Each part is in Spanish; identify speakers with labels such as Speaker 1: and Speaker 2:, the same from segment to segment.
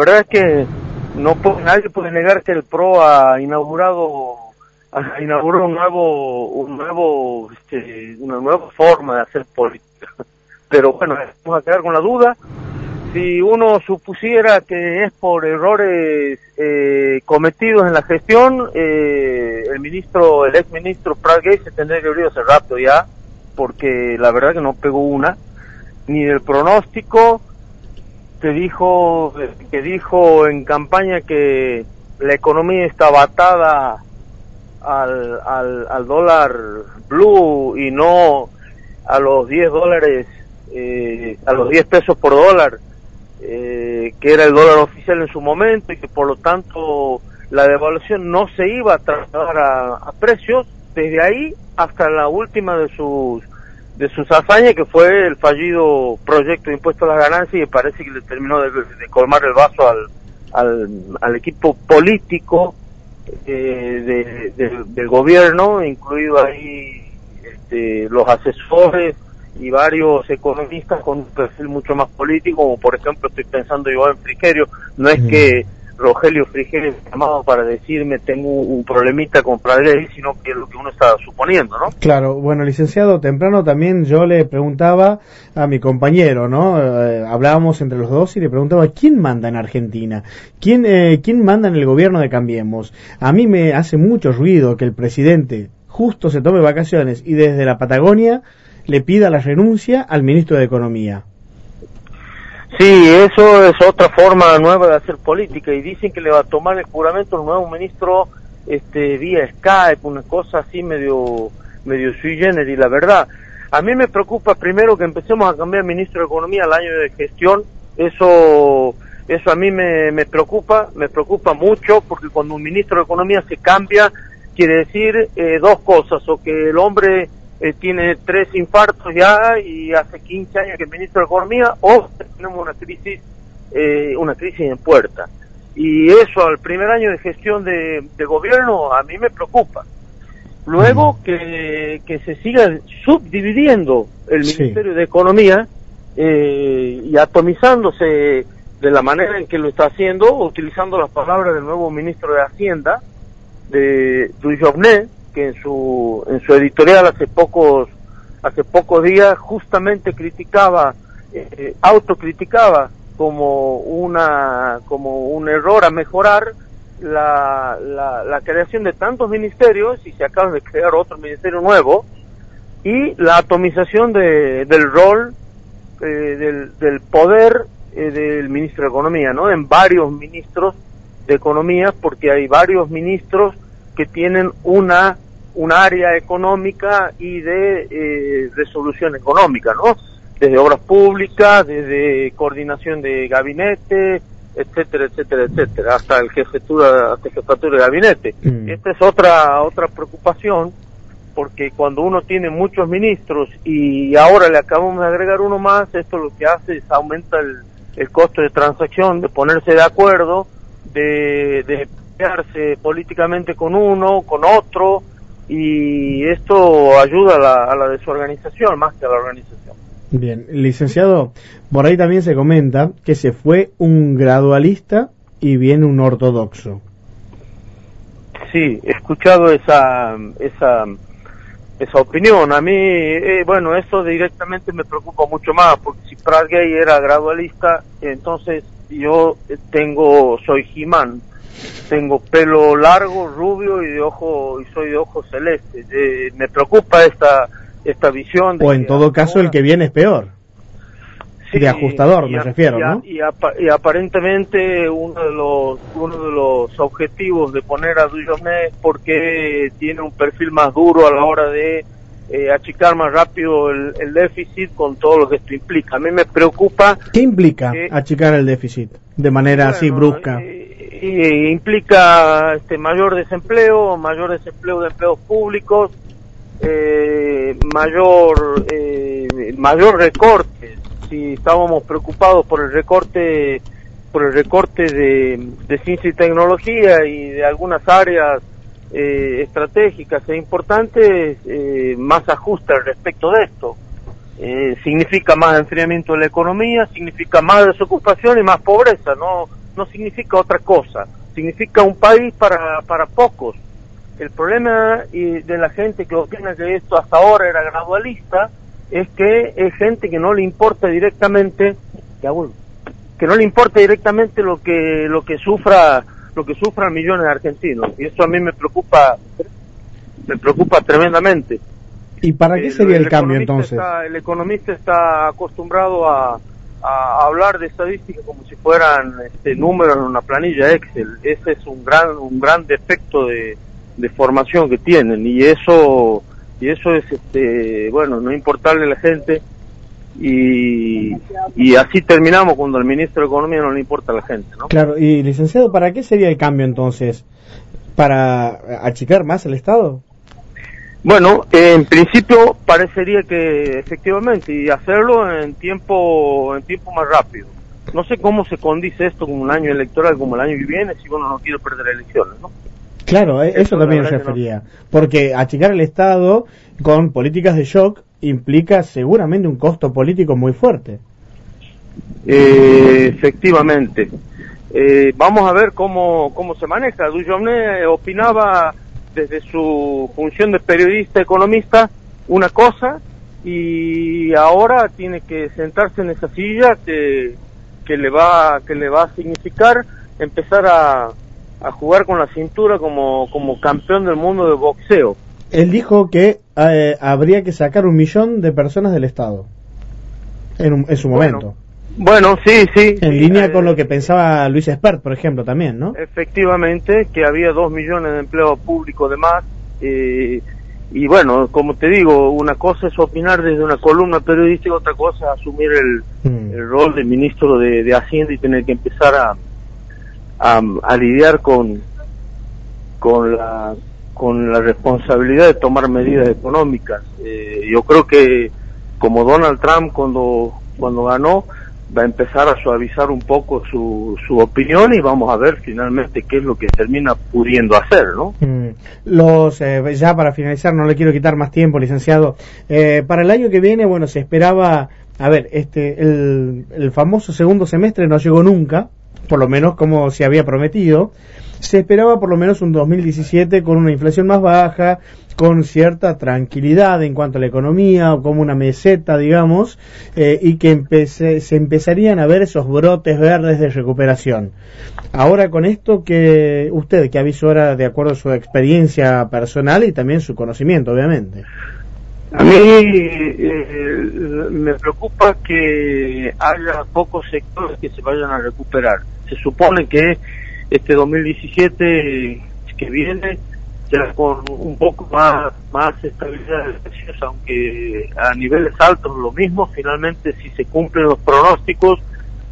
Speaker 1: verdad es que no nadie puede negar que el PRO ha inaugurado ha inaugurado un nuevo un nuevo este, una nueva forma de hacer política. Pero bueno vamos a quedar con la duda. Si uno supusiera que es por errores eh, cometidos en la gestión eh, el ministro el ex ministro Gay se tendría que abrir hace rato ya porque la verdad que no pegó una ni del pronóstico que dijo que dijo en campaña que la economía estaba atada al, al, al dólar blue y no a los 10 dólares eh, a los 10 pesos por dólar eh, que era el dólar oficial en su momento y que por lo tanto la devaluación no se iba a trasladar a precios desde ahí hasta la última de sus de sus hazañas, que fue el fallido proyecto de impuesto a las ganancias y parece que le terminó de, colmar el vaso al, al, al equipo político eh, del gobierno, incluido ahí este, los asesores y varios economistas con un perfil mucho más político, como por ejemplo estoy pensando yo en Frigerio, no es que Rogelio Frigerio llamado para decirme tengo un problemita con sino que es lo que uno está suponiendo, ¿no?
Speaker 2: Claro, bueno, licenciado, temprano también yo le preguntaba a mi compañero, ¿no? Eh, hablábamos entre los dos y le preguntaba, ¿quién manda en Argentina? ¿Quién, eh, ¿Quién manda en el gobierno de Cambiemos? A mí me hace mucho ruido que el presidente justo se tome vacaciones y desde la Patagonia le pida la renuncia al ministro de Economía.
Speaker 1: Sí, eso es otra forma nueva de hacer política y dicen que le va a tomar el juramento el nuevo ministro este vía Skype, una cosa así medio medio sui generis, la verdad. A mí me preocupa primero que empecemos a cambiar ministro de Economía al año de gestión, eso eso a mí me, me preocupa, me preocupa mucho porque cuando un ministro de Economía se cambia quiere decir eh, dos cosas, o que el hombre eh, tiene tres infartos ya y hace 15 años que de Economía, o tenemos una crisis, eh, una crisis en puerta. Y eso al primer año de gestión de, gobierno a mí me preocupa. Luego que, que se siga subdividiendo el Ministerio de Economía eh, y atomizándose de la manera en que lo está haciendo, utilizando las palabras del nuevo ministro de Hacienda, de Dujovne, que en su en su editorial hace pocos hace pocos días justamente criticaba eh, autocriticaba como una como un error a mejorar la, la, creación de tantos ministerios y se acaba de crear otro ministerio nuevo y la atomización de, del rol eh, del, del poder eh, del ministro de economía no en varios ministros de economía porque hay varios ministros que tienen una un área económica y de eh, resolución económica, ¿no? Desde obras públicas, desde coordinación de gabinete, etcétera, etcétera, etcétera, hasta el jefatura, hasta jefatura de gabinete. Mm. Esta es otra otra preocupación, porque cuando uno tiene muchos ministros y ahora le acabamos de agregar uno más, esto lo que hace es aumenta el, el costo de transacción, de ponerse de acuerdo, de, de políticamente con uno, con otro, y esto ayuda a la, a la desorganización más que a la organización.
Speaker 2: Bien, licenciado, por ahí también se comenta que se fue un gradualista y viene un ortodoxo.
Speaker 1: Sí, he escuchado esa, esa, esa opinión. A mí, eh, bueno, eso directamente me preocupa mucho más, porque si Gay era gradualista, entonces yo tengo, soy Jimán, tengo pelo largo, rubio y de ojo y soy de ojos celestes. Eh, me preocupa esta esta visión.
Speaker 2: o en todo caso el que viene es peor. de ajustador me refiero, ¿no?
Speaker 1: Y, aparentemente uno de los uno de los objetivos de poner a Dujovne es porque tiene un perfil más duro a la hora de eh, achicar más rápido el, déficit con todo lo que esto implica. A mí me preocupa.
Speaker 2: ¿Qué implica achicar el déficit de manera así brusca?
Speaker 1: Eh, implica este mayor desempleo, mayor desempleo de empleos públicos, eh, mayor eh, mayor recorte. Si estábamos preocupados por el recorte por el recorte de, ciencia y tecnología y de algunas áreas eh, estratégicas e importantes, eh, más ajuste al respecto de esto. significa más enfriamiento de la economía, significa más desocupación y más pobreza, ¿no? No significa otra cosa, significa un país para, para pocos. El problema de la gente que opina que esto hasta ahora era gradualista es que es gente que no le importa directamente, que no le importa directamente lo que lo que sufra lo que sufran millones de argentinos y eso a mí me preocupa me preocupa tremendamente.
Speaker 2: ¿Y para qué sería el, cambio entonces?
Speaker 1: el economista está acostumbrado a, a hablar de estadísticas como si fueran este, números en una planilla Excel. Ese es un gran un gran defecto de, de formación que tienen. Y eso y eso es este bueno no importarle a la gente. Y, y así terminamos cuando al ministro de economía no le importa a la gente ¿no?
Speaker 2: claro. Y licenciado para qué sería el cambio entonces para achicar más el estado
Speaker 1: bueno, en principio parecería que efectivamente y hacerlo en tiempo en tiempo más rápido. No sé cómo se condice esto con un año electoral como el año que viene si uno no quiere perder elecciones, ¿no?
Speaker 2: Claro, eh, eso, también se refería. Porque achicar el Estado con políticas de shock implica seguramente un costo político muy fuerte.
Speaker 1: Eh, efectivamente. Eh, vamos a ver cómo, cómo se maneja. Dujovne opinaba desde su función de periodista economista una cosa y ahora tiene que sentarse en esa silla que, que le va que le va a significar empezar a, a jugar con la cintura como, como campeón del mundo de boxeo.
Speaker 2: Él dijo que eh, habría que sacar un millón de personas del Estado en, en su momento.
Speaker 1: Bueno, sí, sí.
Speaker 2: En línea con lo que pensaba Luis Espert, por ejemplo, también, ¿no?
Speaker 1: Efectivamente, que había dos millones de empleos públicos de más. Eh, y bueno, como te digo, una cosa es opinar desde una columna periodística, otra cosa es asumir el, mm. el rol de ministro de, Hacienda y tener que empezar a, a, lidiar con, con, la, con la responsabilidad de tomar medidas económicas. Eh, yo creo que como Donald Trump cuando, cuando ganó, va a empezar a suavizar un poco su, su opinión y vamos a ver finalmente qué es lo que termina pudiendo hacer, ¿no?
Speaker 2: Mm. Los, eh, ya para finalizar, no le quiero quitar más tiempo, licenciado. Eh, para el año que viene, bueno, se esperaba, a ver, este, el, el famoso segundo semestre no llegó nunca, por lo menos como se había prometido. Se esperaba por lo menos un 2017 con una inflación más baja, con cierta tranquilidad en cuanto a la economía, o como una meseta, digamos, eh, y que se empezarían a ver esos brotes verdes de recuperación. Ahora con esto que usted, que aviso ahora de acuerdo a su experiencia personal y también su conocimiento, obviamente.
Speaker 1: A mí eh, me preocupa que haya pocos sectores que se vayan a recuperar. Se supone que este 2017 que viene será con un poco más, más estabilidad de precios, aunque a niveles altos lo mismo, finalmente si se cumplen los pronósticos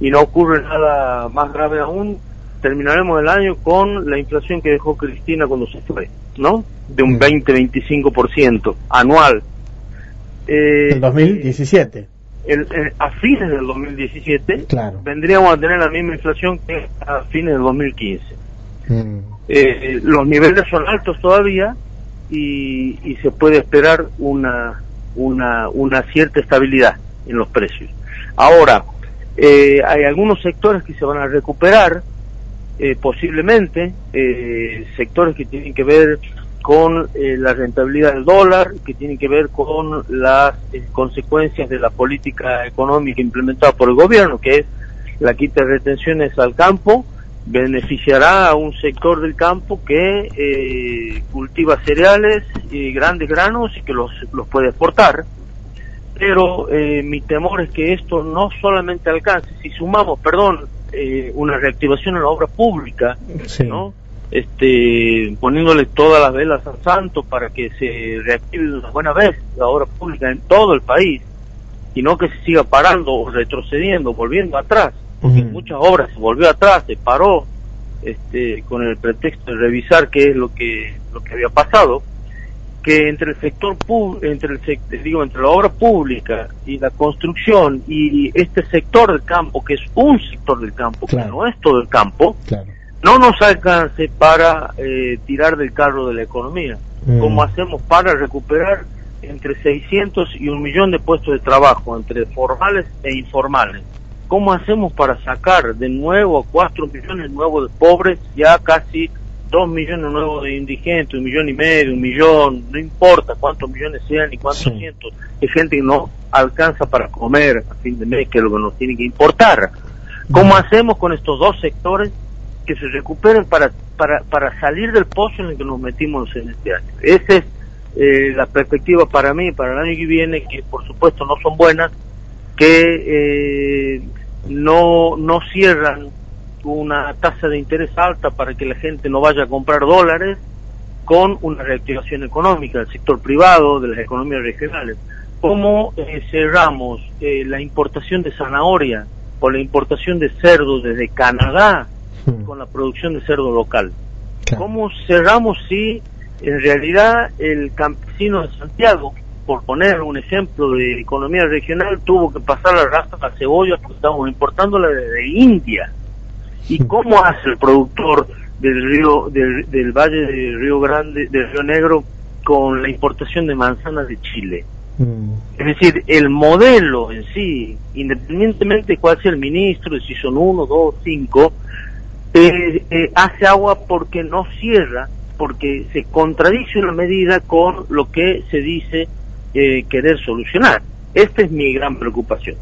Speaker 1: y no ocurre nada más grave aún, terminaremos el año con la inflación que dejó Cristina cuando se fue, ¿no? De un 20-25% anual.
Speaker 2: Eh, el 2017.
Speaker 1: El, a fines del 2017 vendríamos a tener la misma inflación que a fines del 2015. Mm. Eh, los niveles son altos todavía y, y, se puede esperar una, una, una cierta estabilidad en los precios. Ahora, eh, hay algunos sectores que se van a recuperar, eh, posiblemente, eh, sectores que tienen que ver con eh, la rentabilidad del dólar, que tiene que ver con las eh, consecuencias de la política económica implementada por el gobierno, que es la quita de retenciones al campo, beneficiará a un sector del campo que eh, cultiva cereales y grandes granos y que los, los puede exportar. Pero mi temor es que esto no solamente alcance, si sumamos, perdón, una reactivación en la obra pública, ¿no? Este, poniéndole todas las velas al santo para que se reactive de una buena vez la obra pública en todo el país y no que se siga parando o retrocediendo, volviendo atrás. Porque muchas obras se volvió atrás, se paró este, con el pretexto de revisar qué es lo que, lo que había pasado que entre el sector entre el digo entre la obra pública y la construcción y este sector del campo que es un sector del campo que no es todo el campo claro no nos alcance para eh, tirar del carro de la economía. Mm. como hacemos para recuperar entre 600 y un millón de puestos de trabajo, entre formales e informales? ¿cómo hacemos para sacar de nuevo a 4 millones nuevos de pobres, ya casi 2 millones nuevos de indigentes, un millón y medio, un millón, no importa cuántos millones sean y cuántos cientos, de gente que no alcanza para comer a fin de mes, que es lo que nos tiene que importar. ¿Cómo hacemos con estos dos sectores que se recuperen para, para, para salir del pozo en el que nos metimos en este año? Esa es eh, la perspectiva para mí, para el año que viene, que por supuesto no son buenas, que eh, no, no cierran una tasa de interés alta para que la gente no vaya a comprar dólares con una reactivación económica del sector privado, de las economías regionales. ¿Cómo eh, cerramos eh, la importación de zanahoria o la importación de cerdo desde Canadá hmm. con la producción de cerdo local? ¿Cómo cerramos si en realidad el campesino de Santiago por poner un ejemplo de economía regional, tuvo que pasar la raza a la cebolla porque estamos importándola desde India. ¿Y cómo hace el productor del río del, valle del Río Grande, del Río Negro, con la importación de manzanas de Chile? Mm. Es decir, el modelo en sí, independientemente de cuál sea el ministro, si son uno, dos, cinco, eh, eh, hace agua porque no cierra, porque se contradice una medida con lo que se dice eh, querer solucionar. Esta es mi gran preocupación.